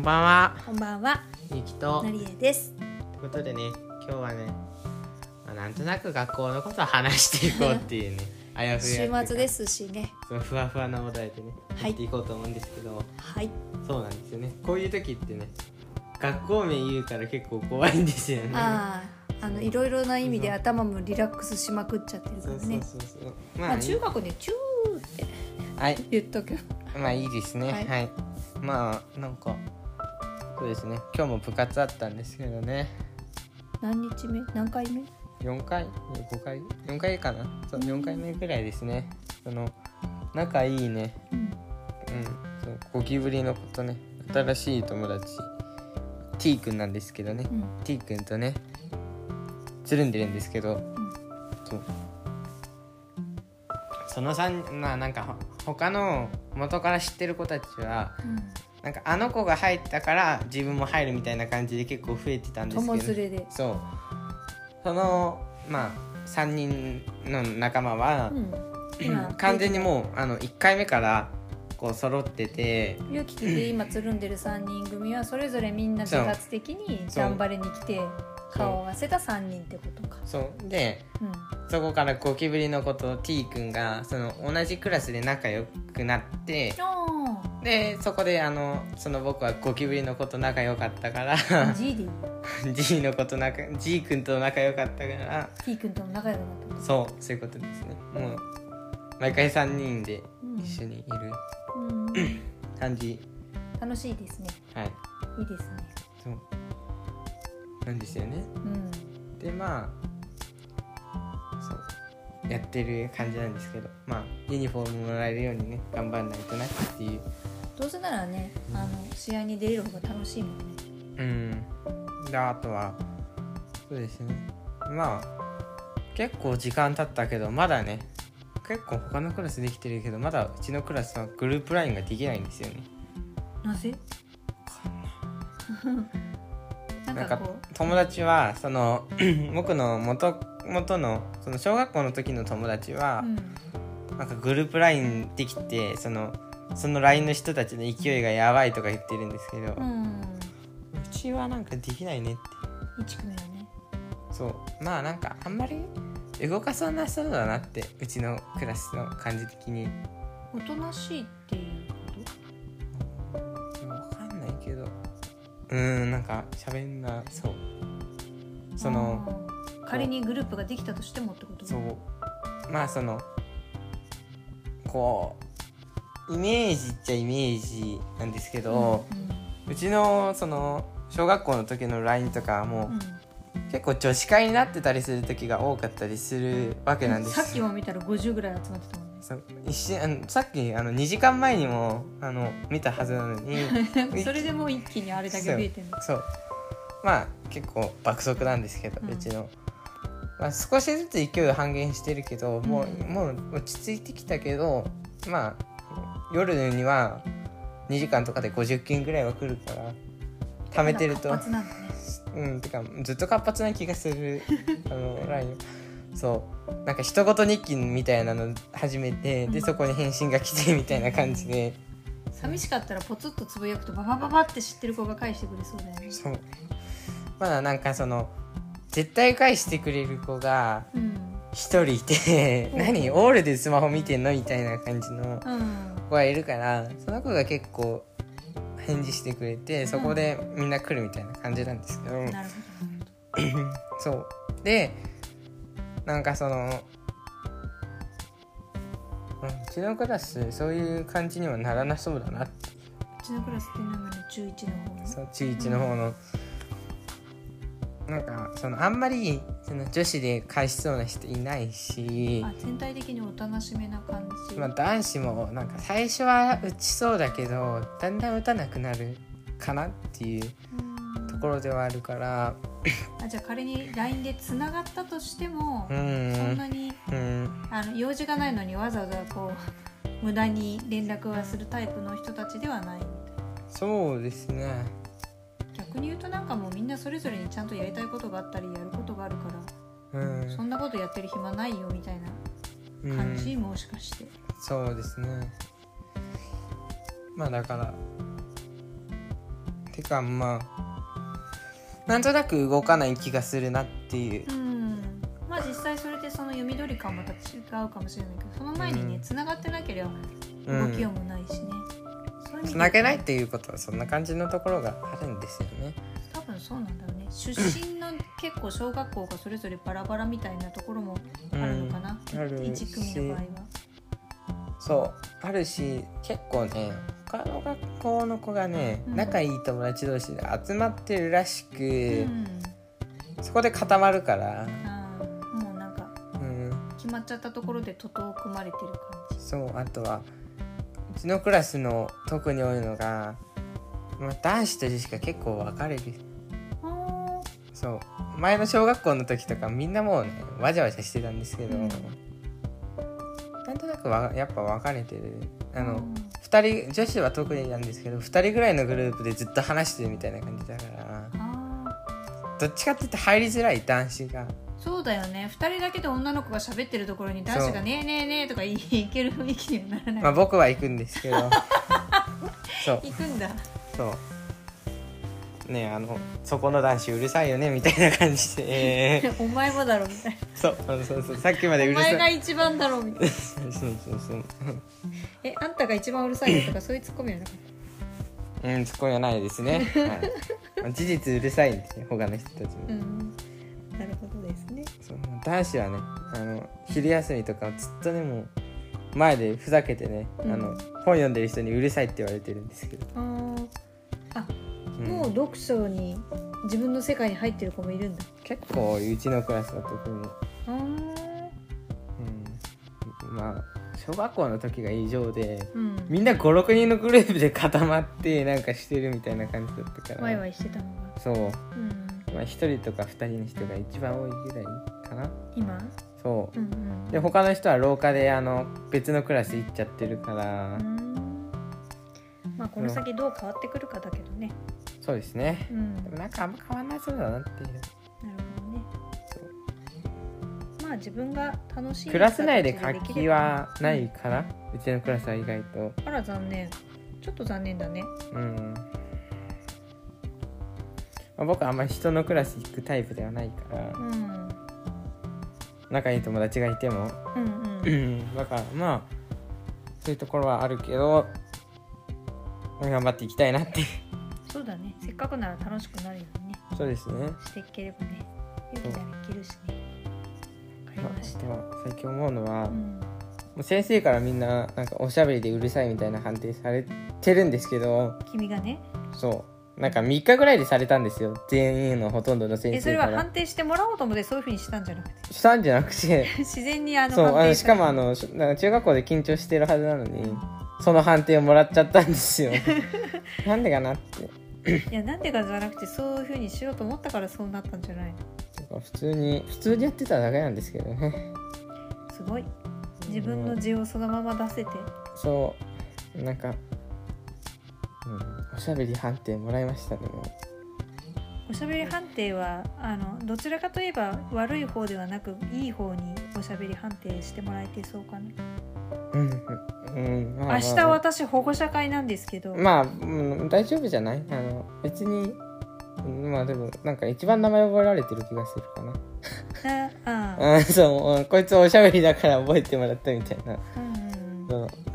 んばんは、こんばんは、ゆきと。なりえです。ということでね、今日はね、まあ、なんとなく学校のことを話していこうっていうね、あやふ週や末ですしね。そのふわふわなお題でね、はいやっていこうと思うんですけど、はい。そうなんですよね。こういう時ってね、学校名言うから結構怖いんですよね。ああ、あのいろいろな意味で頭もリラックスしまくっちゃってるかそうそうらね。まあ中学でチューってはい、言っとく。まあいいですね。は、はいいまあなんかそうですね。今日も部活あったんですけどね。何日目？何回目？4回？5回？4回かな？そう4回目ぐらいですね。その仲いいね。うん。うん。そうゴキブリのことね。新しい友達。T 君なんですけどね、うん。T 君とねつるんでるんですけど、そう。その3まあなんかほ他の元から知ってる子たちはなんかあの子が入ったから自分も入るみたいな感じで結構増えてたんですけど友連れで。そうそのまあ3人の仲間はう、ん。今完全にもうあの1回目からこう揃っててゆきとで今つるんでる三人組はそれぞれみんな自発的に頑張りに来て顔を合わせた三人ってことか。そうでうん。そこからゴキブリの子と T 君がその同じクラスで仲良くなってあでそこであのその僕はゴキブリの子と仲良かったからあ。G でいい。G の子と仲 G 君と仲良かったから T 君とも仲良くなった。そうそういうことですねもう毎回3人でうん一緒にいるうん。感じ、楽しいですね。はいいいですね。そうなんですよねうん。でまあそうやってる感じなんですけどまあユニフォームもらえるようにね頑張んないとなっていうどうせならね、あの試合に出れる方が楽しいもんね。うん。であとはそうですね。まあ結構時間経ったけどまだね結構他のクラスできてるけどまだうちのクラスはグループラインができないんですよね。なぜ？な なんんか友達はその 僕の元元のその小学校の時の友達はう、、うん、なんかグループラインできてそのその LINE の人たちの勢いがやばいとか言ってるんですけど、ううん、ちはなんかできないねって。一組だね。そう。まあなんかあんまり動かさなそうだなってうちのクラスの感じ的に。おとなしいっていうこわかんないけど。うーんなんか喋んなそう。と？その仮にグループができたとしてもってこと？そう。まあそのこうイメージっちゃイメージなんですけど、うちのその小学校の時の LINE とかはもう、うん。うん結構女子会になってたりする時が多かったりするわけなんです。さっきも見たら50ぐらい集まってたもんね。そう。一瞬あのさっきあの2時間前にもあの見たはずなのに それでもう一気にあれだけ増えてるの。そう。まあ結構爆速なんですけど、ううんちの、まあ、少しずつ勢いを半減してるけど、もううん。もう落ち着いてきたけどまあ夜には2時間とかで50件ぐらいは来るから貯めてると。ね。うんてかずっと活発な気がする。あの LINE そう。なんか一言日記みたいなの始めて、でうん。そこに返信が来てみたいな感じで、寂しかったらポツッとつぶやくとババババって知ってる子が返してくれそうだよね。そう。まだなんかその絶対返してくれる子がうん。一人いてうん。何？オールでスマホ見てんの？みたいな感じの。うん。子がいるからその子が結構返事してくれてそこでみんな来るみたいな感じなんですけど。そう。でなんかその、うん、うちのクラスそういう感じにはならなそうだなって。うちのクラスっていうの中1の方の。そう中1の方の、なんかそのあんまりその女子で返しそうな人いないしあ全体的におとなしめな感じ、まあ、男子もなんか最初は打ちそうだけどだんだん打たなくなるかなっていううん。ところではあるから。あじゃあ仮に LINE でつながったとしても、うそんんなにうん。あの用事がないのにわざわざこう無駄に連絡はするタイプの人たちではない。みたいなそうですね逆に言うとなんかもうみんなそれぞれにちゃんとやりたいことがあったりやることがあるから、うん。そんなことやってる暇ないよみたいなうん。感じ、もしかして。そうですね。まあだから。っかまあなんとなく動かない気がするなっていう。うん。まあ実際それでその読み取り感また違うかもしれないけどその前にねうん。つながってなければうん動きようもないしね、つなげないっていうことはそんな感じのところがあるんですよね。多分そうなんだろうね。出身の結構小学校がそれぞれバラバラみたいなところもあるのかな、うん。ある1組の場合は。そうあるし結構ね他の学校の子がね、うん。仲いい友達同士で集まってるらしく、うん。そこで固まるから、もうなんかうん、決まっちゃったところで徒党を組まれてる感じ。そうあとはうちのクラスの特に多いのが、まあ、男子と女子が結構分かれる。あそう。前の小学校の時とかみんなもうねわじゃわじゃしてたんですけど、うんなんとなくわやっぱ分かれてる。あーの、2人女子は特になんですけど2人ぐらいのグループでずっと話してるみたいな感じだからあどっちかって言って入りづらい男子がーそうだよね。2人だけで女の子が喋ってるところに男子が「ねえねえねえ」とか言い いける雰囲気にはならない、まあ僕は行くんですけど。そう。行くんだ。そう。ねあのそこの男子うるさいよねみたいな感じで、え ーお前もだろみたいそうそうそうそう。さっきまでうなおるさい。前が一番だろみたいな。そうそうそう。えあんたが一番うるさいよとかそういうツッコミはなかっうんツッコミはないですね、はい。まあ、事実うるさいんですよ他の人たちうんなるほどですね。そう男子はねあの昼休みとかずっとねもう前でふざけてね、うん。あの本読んでる人にうるさいって言われてるんですけど、あうん。もう読書に自分の世界に入ってる子もいるんだ。結構うちのクラスは特に、あー。うん、まあ小学校の時が異常でうん。みんな56人のグループで固まってなんかしてるみたいな感じだったから。ワイワイしてたのがそう、うんまあ、1人とか2人の人が一番多いぐらいかな。今？そう。うんうんで他の人は廊下であの別のクラス行っちゃってるから、うん。まあこの先どう変わってくるかだけどね。そうですね。うん。なるでもなんかあんま変わんなそうだなっていう。ほどね。まあ自分が楽しいクラス内で活気はないかな、うちのクラスは意外と。あら残念。ちょっと残念だね。うん、まあ、僕はあんまり人のクラス行くタイプではないからうん。仲いい友達がいても。うんううん。んだからまあそういうところはあるけど頑張っていきたいなって。そうだね。せっかくなら楽しくなるようにね。そうですね。していければね。勇気ならいけるしね。わかりまあました。あとは最近思うのは、もうん。う先生からみんななんかおしゃべりでうるさいみたいな判定されてるんですけど君がね。そうなんか3日ぐらいでされたんですよ。全員のほとんどの先えそれは判定してもらおうと思ってそういうふうにしたんじゃなくて。したんじゃなくて。自然にあのそうあのしかもあの中学校で緊張してるはずなのにその判定をもらっちゃったんですよ。なんでかなって。いやなんでかじゃなくてそういうふうにしようと思ったからそうなったんじゃないの？普通に普通にやってただけなんですけどね。すごい。自分の字をそのまま出せて。そう。なんか、うん、おしゃべり判定もらいましたね。もおしゃべり判定はあのどちらかといえば悪い方ではなくいい方におしゃべり判定してもらえてそうかな、ううん。うん、まあまあ明日私保護者会なんですけど、まあ、うん、大丈夫じゃない？あの別にうんまあでもなんか一番名前覚えられてる気がするかな。ああ。あ そううんこいつおしゃべりだから覚えてもらったみたいな。うん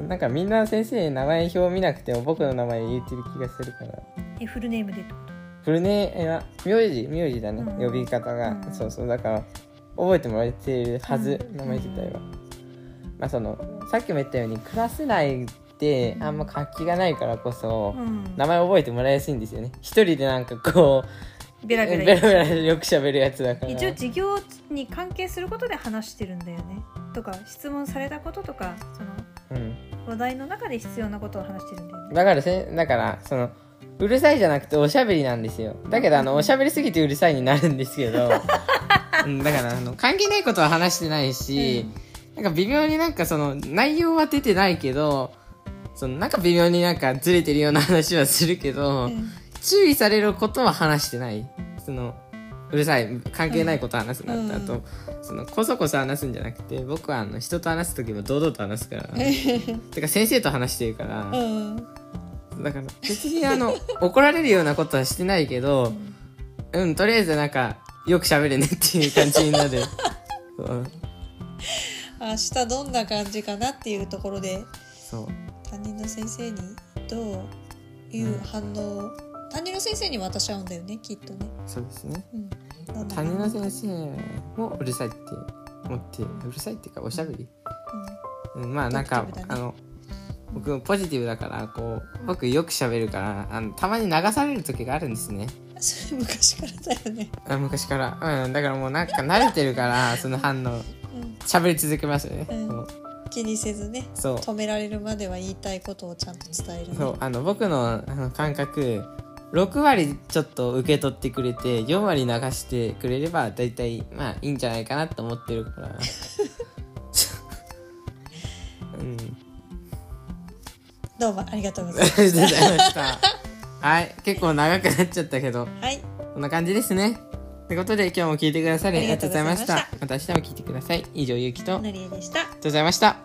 なんかみんな先生名前表見なくても僕の名前言ってる気がするから。えフルネームでフルネームは名字名字だね、うん呼び方が、うんそうそう。だから覚えてもらえてるはず、うん名前自体は、まあそのさっきも言ったようにクラス内ってあんま活気がないからこそ、うん。名前覚えてもらいやすいんですよね。一人でなんかこうベラベラベラベラよく喋るやつだから。一応授業に関係することで話してるんだよね。とか質問されたこととかそのうん、話題の中で必要なことを話してるんだよねだからせだからそのうるさいじゃなくておしゃべりなんですよ。だけどあのおしゃべりすぎてうるさいになるんですけど、うん、だからあの関係ないことは話してないし、なんか微妙になんかその内容は出てないけどそのなんか微妙になんかずれてるような話はするけど、うん。注意されることは話してない。そのうるさい。関係ないこと話すなって、うん。あとそのこそこそ話すんじゃなくて僕はあの人と話す時も堂々と話すから。てか先生と話してるから、うん。だから別にあの 怒られるようなことはしてないけどうん。うんとりあえずなんかよく喋るねっていう感じになる。う。ん明日どんな感じかなっていうところでそう。担任の先生にどういう反応を担任の先生に渡し合うんだよねきっとね、そうですね。うん、どんな担任の反応先生もうるさいって思ってうるさいっていうかおしゃべり、うん。うん、まあなんか、ね。あの僕ポジティブだからこう僕よく喋るからあのたまに流される時があるんですね。そ れ昔からだよね、あ昔から。うんだからもうなんか慣れてるから その反応。うん、喋り続けますよね、うん。気にせずねそう。止められるまでは言いたいことをちゃんと伝えるね。そうあの僕のあの感覚6割ちょっと受け取ってくれて4割流してくれれば大体まあいいんじゃないかなと思ってるから。うん。どうもありがとうございあました。はい。結構長くなっちゃったけどたはい。こんな感じですね。ということで今日も聞いてくださりありがとうございました。ままた明日も聞いてください。以上ゆうきと。ありがとうのりえでしたございました